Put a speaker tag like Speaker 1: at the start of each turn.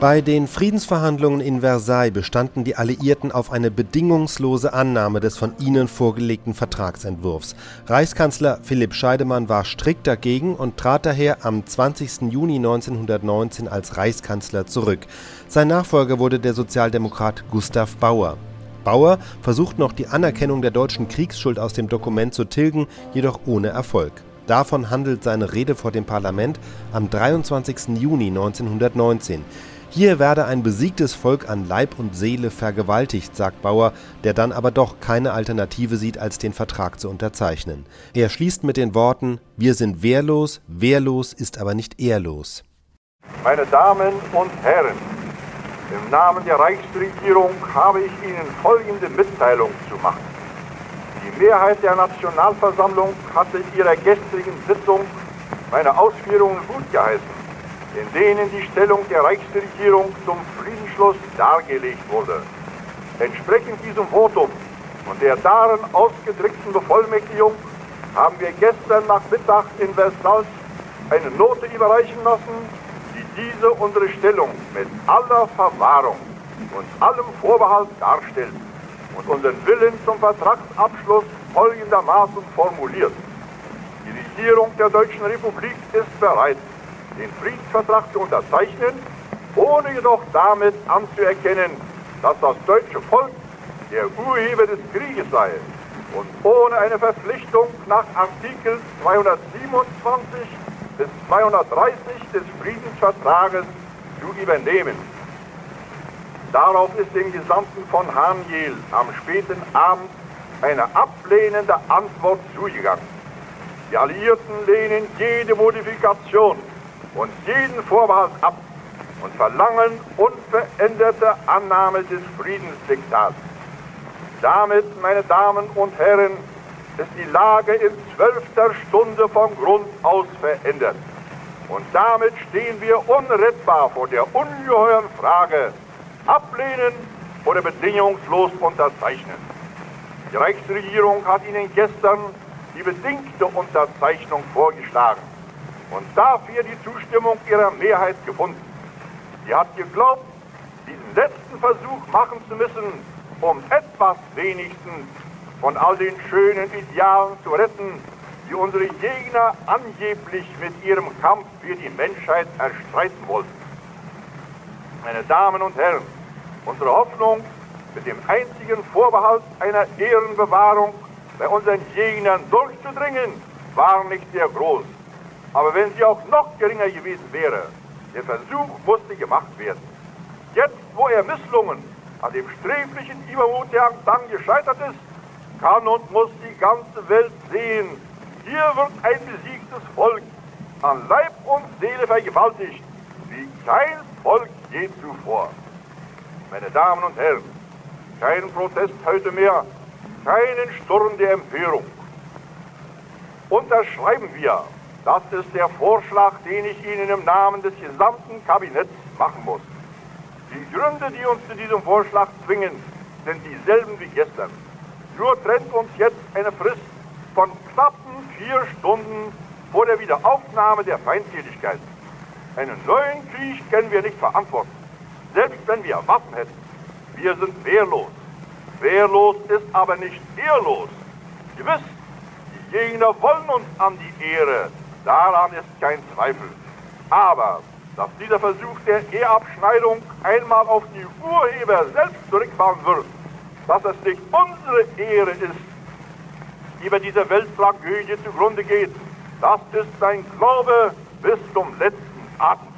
Speaker 1: Bei den Friedensverhandlungen in Versailles bestanden die Alliierten auf eine bedingungslose Annahme des von ihnen vorgelegten Vertragsentwurfs. Reichskanzler Philipp Scheidemann war strikt dagegen und trat daher am 20. Juni 1919 als Reichskanzler zurück. Sein Nachfolger wurde der Sozialdemokrat Gustav Bauer. Bauer versucht noch die Anerkennung der deutschen Kriegsschuld aus dem Dokument zu tilgen, jedoch ohne Erfolg. Davon handelt seine Rede vor dem Parlament am 23. Juni 1919. Hier werde ein besiegtes Volk an Leib und Seele vergewaltigt, sagt Bauer, der dann aber doch keine Alternative sieht, als den Vertrag zu unterzeichnen. Er schließt mit den Worten Wir sind wehrlos, wehrlos ist aber nicht ehrlos.
Speaker 2: Meine Damen und Herren, im Namen der Reichsregierung habe ich Ihnen folgende Mitteilung zu machen. Die Mehrheit der Nationalversammlung hatte ihrer gestrigen Sitzung meine Ausführungen gut geheißen in denen die Stellung der Reichsregierung zum Friedensschluss dargelegt wurde. Entsprechend diesem Votum und der darin ausgedrückten Bevollmächtigung haben wir gestern Nachmittag in Versailles eine Note überreichen lassen, die diese unsere Stellung mit aller Verwahrung und allem Vorbehalt darstellt und unseren Willen zum Vertragsabschluss folgendermaßen formuliert. Die Regierung der Deutschen Republik ist bereit, den Friedensvertrag zu unterzeichnen, ohne jedoch damit anzuerkennen, dass das deutsche Volk der Urheber des Krieges sei und ohne eine Verpflichtung nach Artikel 227 bis 230 des Friedensvertrages zu übernehmen. Darauf ist dem Gesandten von Haniel am späten Abend eine ablehnende Antwort zugegangen. Die Alliierten lehnen jede Modifikation und jeden Vorbehalt ab und verlangen unveränderte Annahme des Friedensdiktats. Damit, meine Damen und Herren, ist die Lage in zwölfter Stunde vom Grund aus verändert. Und damit stehen wir unrettbar vor der ungeheuren Frage, ablehnen oder bedingungslos unterzeichnen. Die Reichsregierung hat Ihnen gestern die bedingte Unterzeichnung vorgeschlagen und dafür die Zustimmung ihrer Mehrheit gefunden. Sie hat geglaubt, diesen letzten Versuch machen zu müssen, um etwas wenigstens von all den schönen Idealen zu retten, die unsere Gegner angeblich mit ihrem Kampf für die Menschheit erstreiten wollten. Meine Damen und Herren, unsere Hoffnung mit dem einzigen Vorbehalt einer Ehrenbewahrung bei unseren Gegnern durchzudringen, war nicht sehr groß. Aber wenn sie auch noch geringer gewesen wäre, der Versuch musste gemacht werden. Jetzt, wo er misslungen, an dem sträflichen Übermut der dann gescheitert ist, kann und muss die ganze Welt sehen, hier wird ein besiegtes Volk an Leib und Seele vergewaltigt, wie kein Volk je zuvor. Meine Damen und Herren, kein Protest heute mehr, keinen Sturm der Empörung. Unterschreiben wir das ist der Vorschlag, den ich Ihnen im Namen des gesamten Kabinetts machen muss. Die Gründe, die uns zu diesem Vorschlag zwingen, sind dieselben wie gestern. Nur trennt uns jetzt eine Frist von knappen vier Stunden vor der Wiederaufnahme der Feindseligkeit. Einen neuen Krieg können wir nicht verantworten, selbst wenn wir Waffen hätten. Wir sind wehrlos. Wehrlos ist aber nicht ehrlos. Gewiss, die Gegner wollen uns an die Ehre, Daran ist kein Zweifel. Aber dass dieser Versuch der Eheabschneidung einmal auf die Urheber selbst zurückfallen wird, dass es nicht unsere Ehre ist, die bei dieser Welttragödie zugrunde geht, das ist sein Glaube bis zum letzten Atem.